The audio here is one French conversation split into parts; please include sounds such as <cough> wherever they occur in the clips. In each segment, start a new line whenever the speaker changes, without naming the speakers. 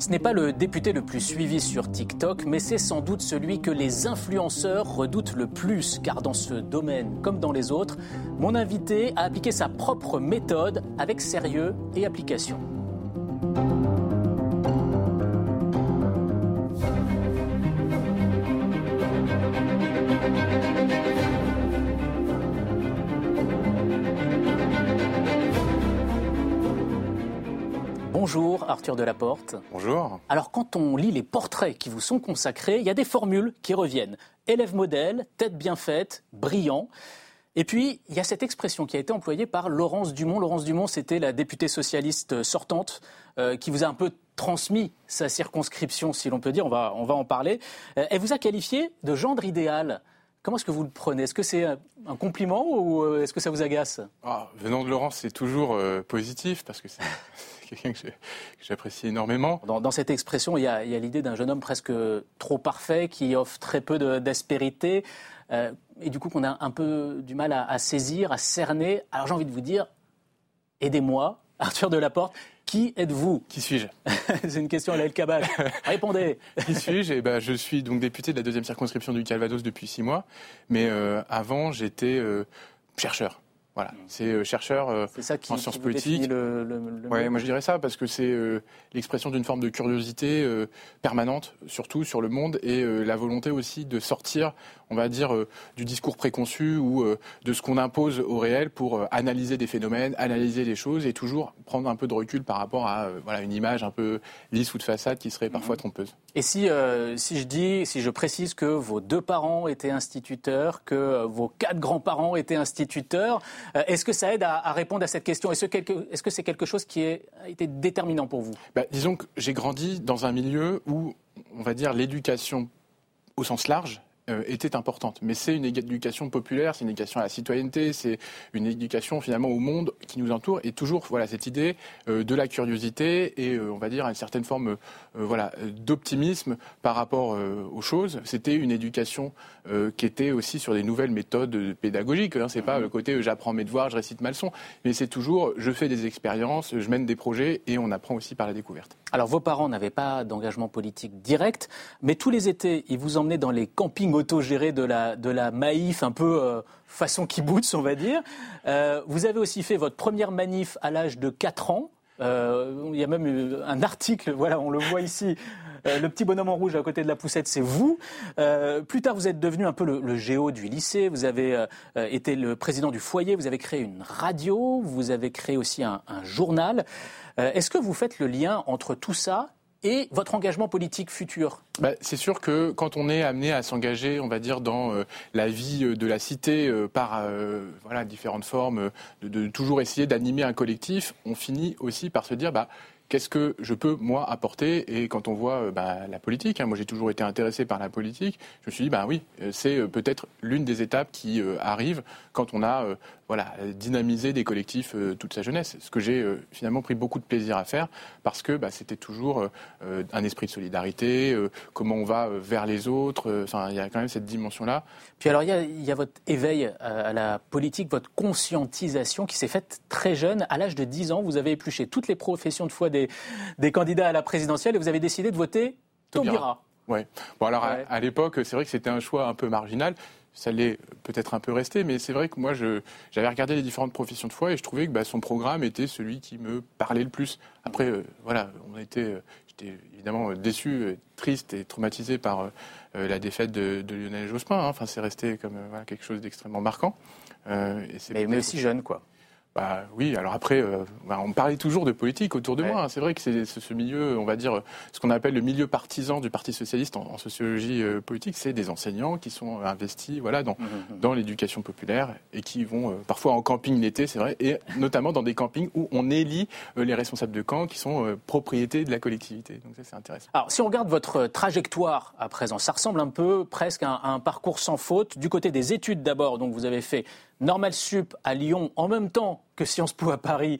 Ce n'est pas le député le plus suivi sur TikTok, mais c'est sans doute celui que les influenceurs redoutent le plus, car dans ce domaine, comme dans les autres, mon invité a appliqué sa propre méthode avec sérieux et application. Bonjour Arthur Delaporte.
Bonjour.
Alors quand on lit les portraits qui vous sont consacrés, il y a des formules qui reviennent. Élève modèle, tête bien faite, brillant. Et puis, il y a cette expression qui a été employée par Laurence Dumont. Laurence Dumont, c'était la députée socialiste sortante euh, qui vous a un peu transmis sa circonscription, si l'on peut dire. On va, on va en parler. Euh, elle vous a qualifié de gendre idéal. Comment est-ce que vous le prenez? Est-ce que c'est un compliment ou euh, est-ce que ça vous agace?
Ah, Venant de Laurence, c'est toujours positif parce que c'est <laughs> quelqu'un que j'apprécie énormément.
Dans, cette expression, il y a, l'idée d'un jeune homme presque trop parfait qui offre très peu d'aspérité euh, et du coup qu'on a un peu du mal à, saisir, à cerner. Alors j'ai envie de vous dire, aidez-moi, <laughs> Arthur Delaporte. Qui êtes-vous
Qui suis-je <laughs>
C'est une question à la Kabach. Répondez. <laughs>
Qui suis-je eh ben, Je suis donc député de la deuxième circonscription du Calvados depuis six mois. Mais euh, avant, j'étais euh, chercheur. Voilà, c'est euh, chercheur euh, en sciences politiques.
Le,
moi je dirais ça parce que c'est euh, l'expression d'une forme de curiosité permanente, surtout sur le monde, et la volonté aussi de sortir, on va dire, du discours préconçu ou de ce qu'on impose au réel pour analyser des phénomènes, analyser les choses et toujours prendre un peu de recul par rapport à voilà une image un peu lisse ou de façade qui serait parfois mhm. trompeuse.
Et si si je dis, si je précise que vos deux parents étaient instituteurs, que vos quatre grands-parents étaient instituteurs est-ce que ça aide à, répondre à cette question? Est-ce que c'est quelque chose qui a été déterminant pour vous?
Bah, Disons que j'ai grandi dans un milieu où, on va dire, l'éducation au sens large euh, était importante. Mais c'est une éducation populaire, c'est une éducation à la citoyenneté, c'est une éducation finalement au monde qui nous entoure et toujours voilà cette idée euh, de la curiosité et on va dire une certaine forme voilà d'optimisme par rapport aux choses. C'était une éducation euh, qui était aussi sur des nouvelles méthodes pédagogiques. Hein. C'est pas mhm. le côté euh, j'apprends mes devoirs, je récite ma leçon, mais c'est toujours je fais des expériences, je mène des projets et on apprend aussi par la découverte.
Alors vos parents n'avaient pas d'engagement politique direct, mais tous les étés, ils vous emmenaient dans les campings autogérés de la, de la Maïf, un peu euh, façon kibbutz, on va dire. vous avez aussi fait votre première manif à l'âge de 4 ans. il y a même un article, voilà, on le voit ici, euh, le petit bonhomme en rouge à côté de la poussette, c'est vous. Euh, plus tard, vous êtes devenu un peu le, géo du lycée. Vous avez euh, été le président du foyer. Vous avez créé une radio. Vous avez créé aussi un, journal. Est-ce que vous faites le lien entre tout ça et votre engagement politique futur.
Bah, C'est sûr que quand on est amené à s'engager, on va dire, dans la vie de la cité par voilà, différentes formes, de, de toujours essayer d'animer un collectif, on finit aussi par se dire bah, qu'est-ce que je peux, moi, apporter? Et quand on voit euh, bah, la politique, hein, moi j'ai toujours été intéressé par la politique, je me suis dit, bah oui, euh, c'est euh, peut-être l'une des étapes qui arrive quand on a voilà, dynamisé des collectifs toute sa jeunesse. Ce que j'ai finalement pris beaucoup de plaisir à faire parce que bah, c'était toujours un esprit de solidarité, comment on va vers les autres, enfin il y a quand même cette dimension-là.
Puis alors il y, a, y a votre éveil à la politique, votre conscientisation qui s'est faite très jeune. À l'âge de 10 ans, vous avez épluché toutes les professions de foi des des, candidats à la présidentielle et vous avez décidé de voter Taubira.
Oui. Bon, alors à, l'époque, c'est vrai que c'était un choix un peu marginal. Ça l'est peut-être un peu resté, mais c'est vrai que moi, j'avais regardé les différentes professions de foi et je trouvais que bah, son programme était celui qui me parlait le plus. Après, euh, voilà, on était, euh, j'étais évidemment déçu, triste et traumatisé par euh, la défaite de, Lionel Jospin. Hein. Enfin, c'est resté comme quelque chose d'extrêmement marquant.
et mais aussi jeune, quoi.
Bah, oui, alors après, euh, bah, on parlait toujours de politique autour de moi. Hein. C'est vrai que c'est ce milieu, on va dire, ce qu'on appelle le milieu partisan du Parti socialiste en, sociologie euh, politique, c'est des enseignants qui sont investis, voilà, dans, mmh, mmh, mmh. dans l'éducation populaire et qui vont euh, parfois en camping l'été, c'est vrai, et notamment dans des campings où on élit les responsables de camp qui sont propriétés de la collectivité. Donc ça, c'est intéressant.
Alors, si on regarde votre trajectoire à présent, ça ressemble un peu presque à un, un parcours sans faute. Du côté des études d'abord, donc vous avez fait Normal Sup à Lyon en même temps que Sciences Po à Paris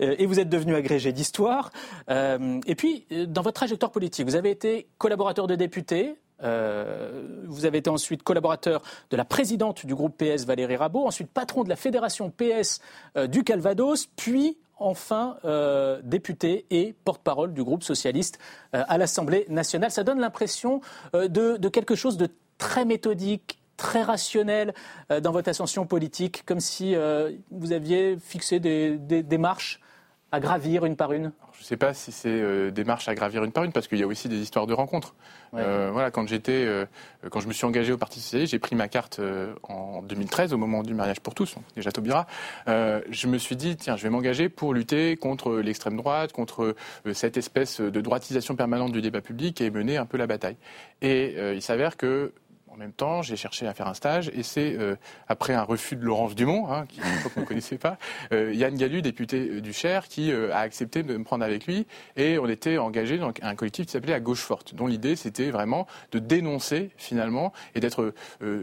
euh, et vous êtes devenu agrégé d'histoire. Euh, et puis, euh, dans votre trajectoire politique, vous avez été collaborateur de député. vous avez été ensuite collaborateur de la présidente du groupe PS Valérie Rabault, ensuite patron de la fédération PS du Calvados, puis enfin député et porte-parole du groupe socialiste à l'Assemblée nationale. Ça donne l'impression de, quelque chose de très méthodique, très rationnel dans votre ascension politique, comme si vous aviez fixé des, des, des marches à gravir une par une
Je ne sais pas si c'est euh, des marches à gravir une par une, parce qu'il y a aussi des histoires de rencontres. Euh, voilà, quand j'étais, euh, quand je me suis engagé au Parti socialiste, j'ai pris ma carte en 2013 au moment du mariage pour tous, déjà Taubira. je me suis dit tiens, je vais m'engager pour lutter contre l'extrême droite, contre cette espèce de droitisation permanente du débat public et mener un peu la bataille. Et il s'avère que en même temps, j'ai cherché à faire un stage et c'est euh, après un refus de Laurence Dumont, hein, qui ne connaissait pas, <laughs> euh, Yann Gallu, député euh, du Cher, qui a accepté de me prendre avec lui et on était engagé dans un collectif qui s'appelait La Gauche Forte, dont l'idée c'était vraiment de dénoncer finalement et d'être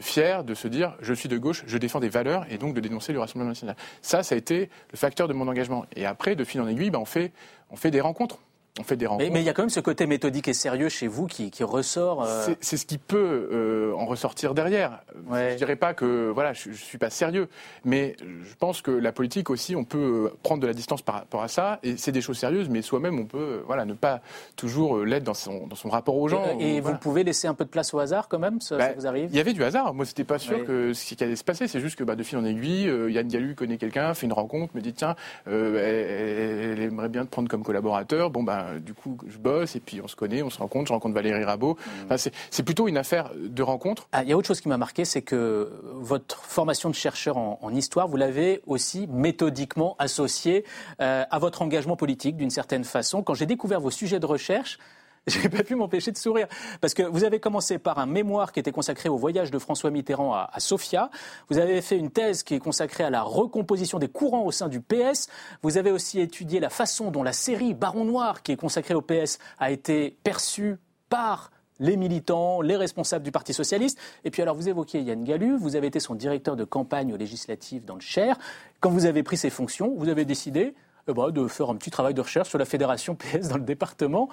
fier de se dire je suis de gauche, je défends des valeurs et donc de dénoncer le Rassemblement national. Ça, ça a été le facteur de mon engagement. Et après, de fil en aiguille, ben, on fait des rencontres on fait des rencontres.
Mais, il y a quand même ce côté méthodique et sérieux chez vous qui, ressort.
Euh, c'est ce qui peut euh, en ressortir derrière. Je Je dirais pas que voilà, je, ne suis pas sérieux, mais je pense que la politique aussi, on peut prendre de la distance par rapport à ça. Et c'est des choses sérieuses, mais soi-même, on peut voilà ne pas toujours l'être dans son, dans son rapport aux gens.
Et, vous pouvez laisser un peu de place au hasard quand même, ça, bah, vous arrive?
Il y avait du hasard. Moi, c'était pas sûr que ce qui allait se passer. C'est juste que bah, de fil en aiguille, euh, Yann Gallu connaît quelqu'un, fait une rencontre, me dit tiens, elle, aimerait bien te prendre comme collaborateur. Bon bah du coup, je bosse et puis on se connaît, on se rencontre. Je rencontre Valérie Rabault. Mmh. c'est plutôt une affaire de rencontre.
Ah, il y a autre chose qui m'a marqué, c'est que votre formation de chercheur en, histoire, vous l'avez aussi méthodiquement associée euh, à votre engagement politique d'une certaine façon. Quand j'ai découvert vos sujets de recherche, <laughs> j'ai pas pu m'empêcher de sourire. Parce que vous avez commencé par un mémoire qui était consacré au voyage de François Mitterrand à, Sofia. Vous avez fait une thèse qui est consacrée à la recomposition des courants au sein du PS. Vous avez aussi étudié la façon dont la série Baron Noir, qui est consacrée au PS, a été perçue par les militants, les responsables du Parti socialiste. Et puis alors vous évoquiez Yann Gallu, vous avez été son directeur de campagne aux législatives dans le Cher. Quand vous avez pris ces fonctions, vous avez décidé eh ben, de faire un petit travail de recherche sur la fédération PS dans le département.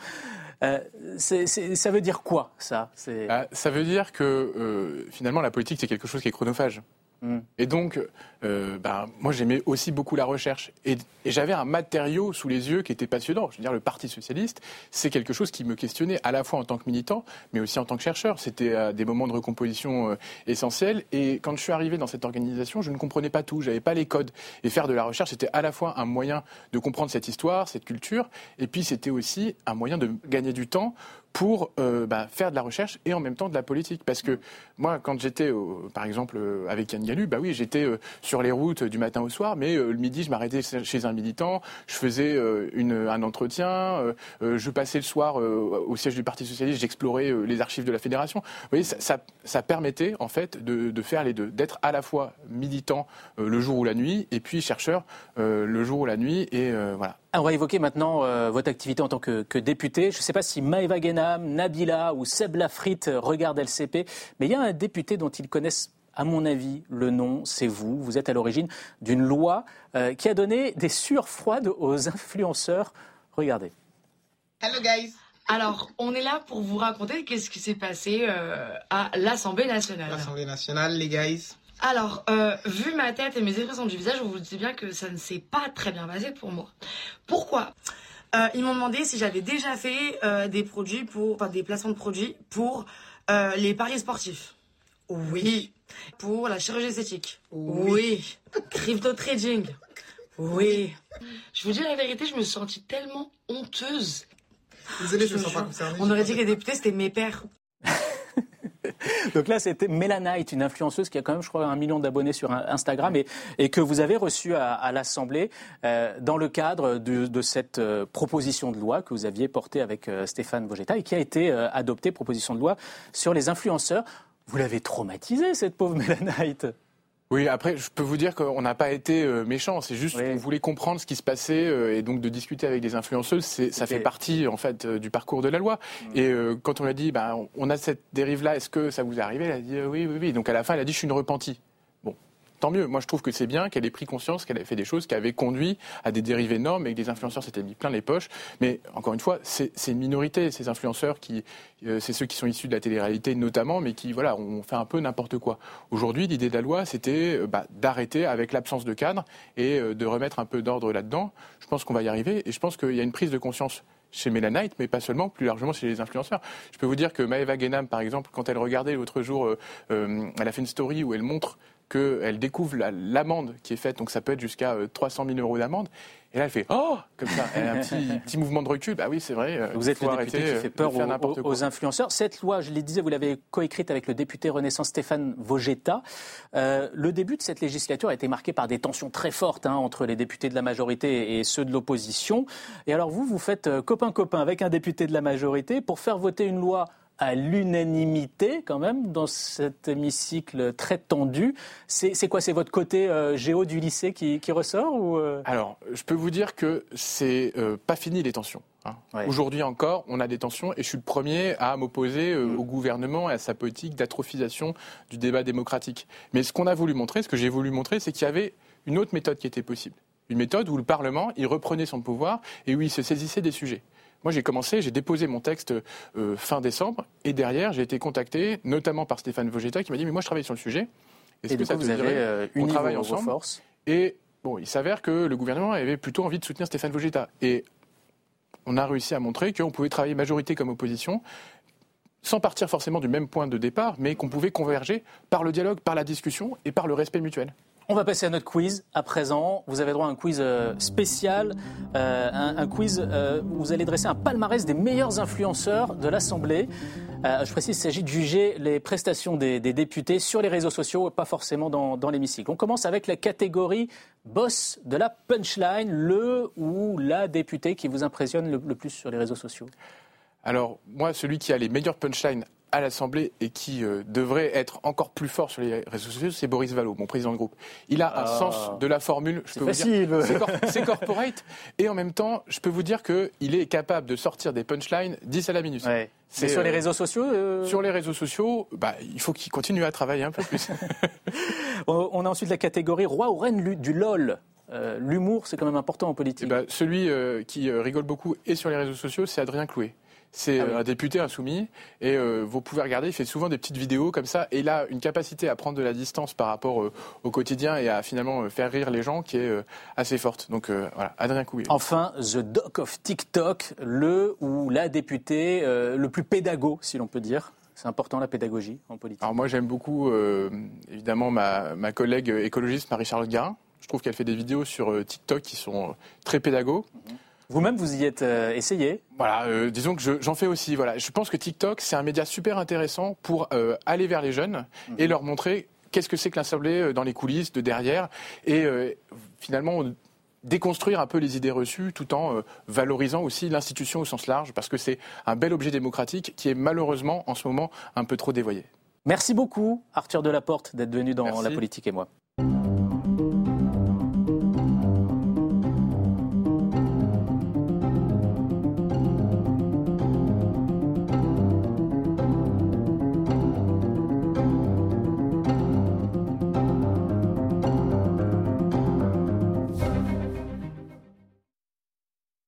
Euh, ça veut dire quoi, ça?
Bah, Ça veut dire que euh, finalement, la politique, c'est quelque chose qui est chronophage. Mm. Et donc, euh, ben, moi, j'aimais aussi beaucoup la recherche. Et, j'avais un matériau sous les yeux qui était passionnant. Je veux dire, le Parti socialiste, c'est quelque chose qui me questionnait à la fois en tant que militant, mais aussi en tant que chercheur. C'était des moments de recomposition essentiels. Et quand je suis arrivé dans cette organisation, je ne comprenais pas tout. J'avais pas les codes. Et faire de la recherche, c'était à la fois un moyen de comprendre cette histoire, cette culture, et puis c'était aussi un moyen de gagner du temps pour euh, bah, faire de la recherche et en même temps de la politique. Parce que moi, quand j'étais, par exemple, euh, avec Yann Gallu, bah oui, j'étais euh, sur les routes du matin au soir, mais le midi, je m'arrêtais chez un militant, je faisais une, un entretien, je passais le soir au siège du Parti Socialiste, j'explorais les archives de la Fédération. Vous voyez, ça, permettait, en fait, de, faire les deux, d'être à la fois militant le jour ou la nuit, et puis chercheur le jour ou la nuit, et voilà.
On va évoquer maintenant euh, votre activité en tant que, député. Je ne sais pas si Maëva Genam, Nabila ou Seb Lafrit regardent LCP, mais il y a un député dont ils connaissent à mon avis, le nom, c'est vous. Vous êtes à l'origine d'une loi euh, qui a donné des sueurs froides aux influenceurs. Regardez.
Hello guys.
Alors, on est là pour vous raconter qu'est-ce qui s'est passé euh, à l'Assemblée nationale.
L'Assemblée nationale, les guys.
Alors, euh, vu ma tête et mes expressions du visage, vous vous dites bien que ça ne s'est pas très bien passé pour moi. Pourquoi? Euh, Ils m'ont demandé si j'avais déjà fait euh, des produits pour, enfin, des placements de produits pour les paris sportifs. Oui. Pour la chirurgie esthétique. Oui. Crypto trading. Oui. Je vous dis la vérité, je me suis sentie tellement honteuse.
Désolée, je me sens pas concernée.
On aurait dit que les députés, c'était mes pères. <laughs>
Donc là, c'était Melanite, une influenceuse qui a quand même, je crois, un million d'abonnés sur Instagram et, que vous avez reçu à, l'Assemblée euh, dans le cadre de, cette euh, proposition de loi que vous aviez portée avec euh, Stéphane Vogetta et qui a été adoptée, proposition de loi sur les influenceurs. Vous l'avez traumatisée, cette pauvre Melanite
oui, après, je peux vous dire qu'on n'a pas été euh, méchant. C'est juste qu'on voulait comprendre ce qui se passait euh, et donc de discuter avec des influenceuses, ça fait partie en fait euh, du parcours de la loi. Mm. Et quand on a dit, ben, on a cette dérive-là, est-ce que ça vous est arrivé? Elle a dit oui, oui, oui. Donc à la fin, elle a dit, je suis une repentie. Tant mieux. Moi, je trouve que c'est bien qu'elle ait pris conscience qu'elle avait fait des choses qui avaient conduit à des dérives énormes et que les influenceurs s'étaient mis plein les poches. Mais encore une fois, c'est une minorité, ces influenceurs qui, euh, c'est ceux qui sont issus de la télé-réalité notamment, mais qui, voilà, ont fait un peu n'importe quoi. Aujourd'hui, l'idée de la loi, c'était euh, bah, d'arrêter avec l'absence de cadre et euh, de remettre un peu d'ordre là-dedans. Je pense qu'on va y arriver et je pense qu'il y a une prise de conscience chez Melanite, mais pas seulement, plus largement chez les influenceurs. Je peux vous dire que Maeva Genam, par exemple, quand elle regardait l'autre jour, elle a fait une story où elle montre qu'elle découvre l'amende qui est faite, donc ça peut être jusqu'à 300 000 euros d'amende, et là, elle fait Oh Comme ça, elle a un petit, <laughs> petit mouvement de recul. Bah oui, c'est vrai.
Euh, vous êtes le député qui fait peur aux, influenceurs. Cette loi, je l'ai disais, vous l'avez coécrite avec le député Renaissance Stéphane Vogetta. Euh, le début de cette législature a été marqué par des tensions très fortes hein, entre les députés de la majorité et ceux de l'opposition. Et alors vous, vous faites euh, copain-copain avec un député de la majorité pour faire voter une loi à l'unanimité quand même dans cet hémicycle très tendu. C'est quoi C'est votre côté euh, géo du lycée qui, ressort ou euh?
Alors, je peux vous dire que c'est euh, pas fini les tensions. Hein. Aujourd'hui encore, on a des tensions et je suis le premier à m'opposer mm. au gouvernement et à sa politique d'atrophisation du débat démocratique. Mais ce qu'on a voulu montrer, ce que j'ai voulu montrer, c'est qu'il y avait une autre méthode qui était possible. Une méthode où le Parlement, il reprenait son pouvoir et où il se saisissait des sujets. Moi, j'ai commencé, j'ai déposé mon texte euh, fin décembre, et derrière, j'ai été contacté, notamment par Stéphane Vogetta, qui m'a dit Mais moi, je travaille sur le sujet.
Est-ce que ça vous avez euh, on travaille ensemble forces
Et bon, il s'avère que le gouvernement avait plutôt envie de soutenir Stéphane Vogetta. Et on a réussi à montrer qu'on pouvait travailler majorité comme opposition, sans partir forcément du même point de départ, mais qu'on pouvait converger par le dialogue, par la discussion et par le respect mutuel.
On va passer à notre quiz à présent. Vous avez droit à un quiz euh, spécial, euh, un, quiz euh, où vous allez dresser un palmarès des meilleurs influenceurs de l'Assemblée. je précise, il s'agit de juger les prestations des, députés sur les réseaux sociaux, pas forcément dans, l'hémicycle. On commence avec la catégorie boss de la punchline, le ou la députée qui vous impressionne le, le plus sur les réseaux sociaux.
Alors, moi, celui qui a les meilleures punchlines à l'Assemblée et qui euh, devrait être encore plus fort sur les réseaux sociaux, c'est Boris Vallot, mon président de groupe. Il a un ah. sens de la formule,
je peux facile. vous
dire. C'est corporate. Et en même temps, je peux vous dire qu'il est capable de sortir des punchlines 10 à la minute.
C'est sur les euh, réseaux sociaux euh
Sur les réseaux sociaux, bah, il faut qu'il continue à travailler un peu plus. <laughs>
On a ensuite la catégorie roi ou reine du LOL. L'humour, c'est quand même important en politique.
Eh ben, celui qui rigole beaucoup et sur les réseaux sociaux, c'est Adrien Clouet. C'est ah un député insoumis et euh, vous pouvez regarder, il fait souvent des petites vidéos comme ça et il a une capacité à prendre de la distance par rapport euh, au quotidien et à finalement euh, faire rire les gens qui est assez forte. Donc voilà, Adrien Couillet.
Enfin, The Doc of TikTok, le ou la députée le plus pédago, si l'on peut dire. C'est important la pédagogie en politique.
Alors moi j'aime beaucoup évidemment ma, ma, collègue écologiste Marie-Charlotte Garin. Je trouve qu'elle fait des vidéos sur TikTok qui sont très pédago. Mhm.
Vous-même, vous y êtes euh, essayé
Voilà, euh, disons que j'en fais aussi. Voilà, je pense que TikTok, c'est un média super intéressant pour euh, aller vers les jeunes et mhm. leur montrer qu'est-ce que c'est que l'Assemblée dans les coulisses, de derrière, et finalement déconstruire un peu les idées reçues tout en valorisant aussi l'institution au sens large, parce que c'est un bel objet démocratique qui est malheureusement en ce moment un peu trop dévoyé.
Merci beaucoup, Arthur Delaporte, d'être venu dans La Politique et moi.